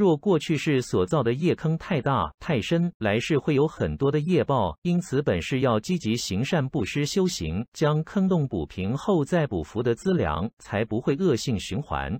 若过去世所造的业坑太大太深，来世会有很多的业报，因此本是要积极行善布施修行，将坑洞补平后再补福的资粮，才不会恶性循环。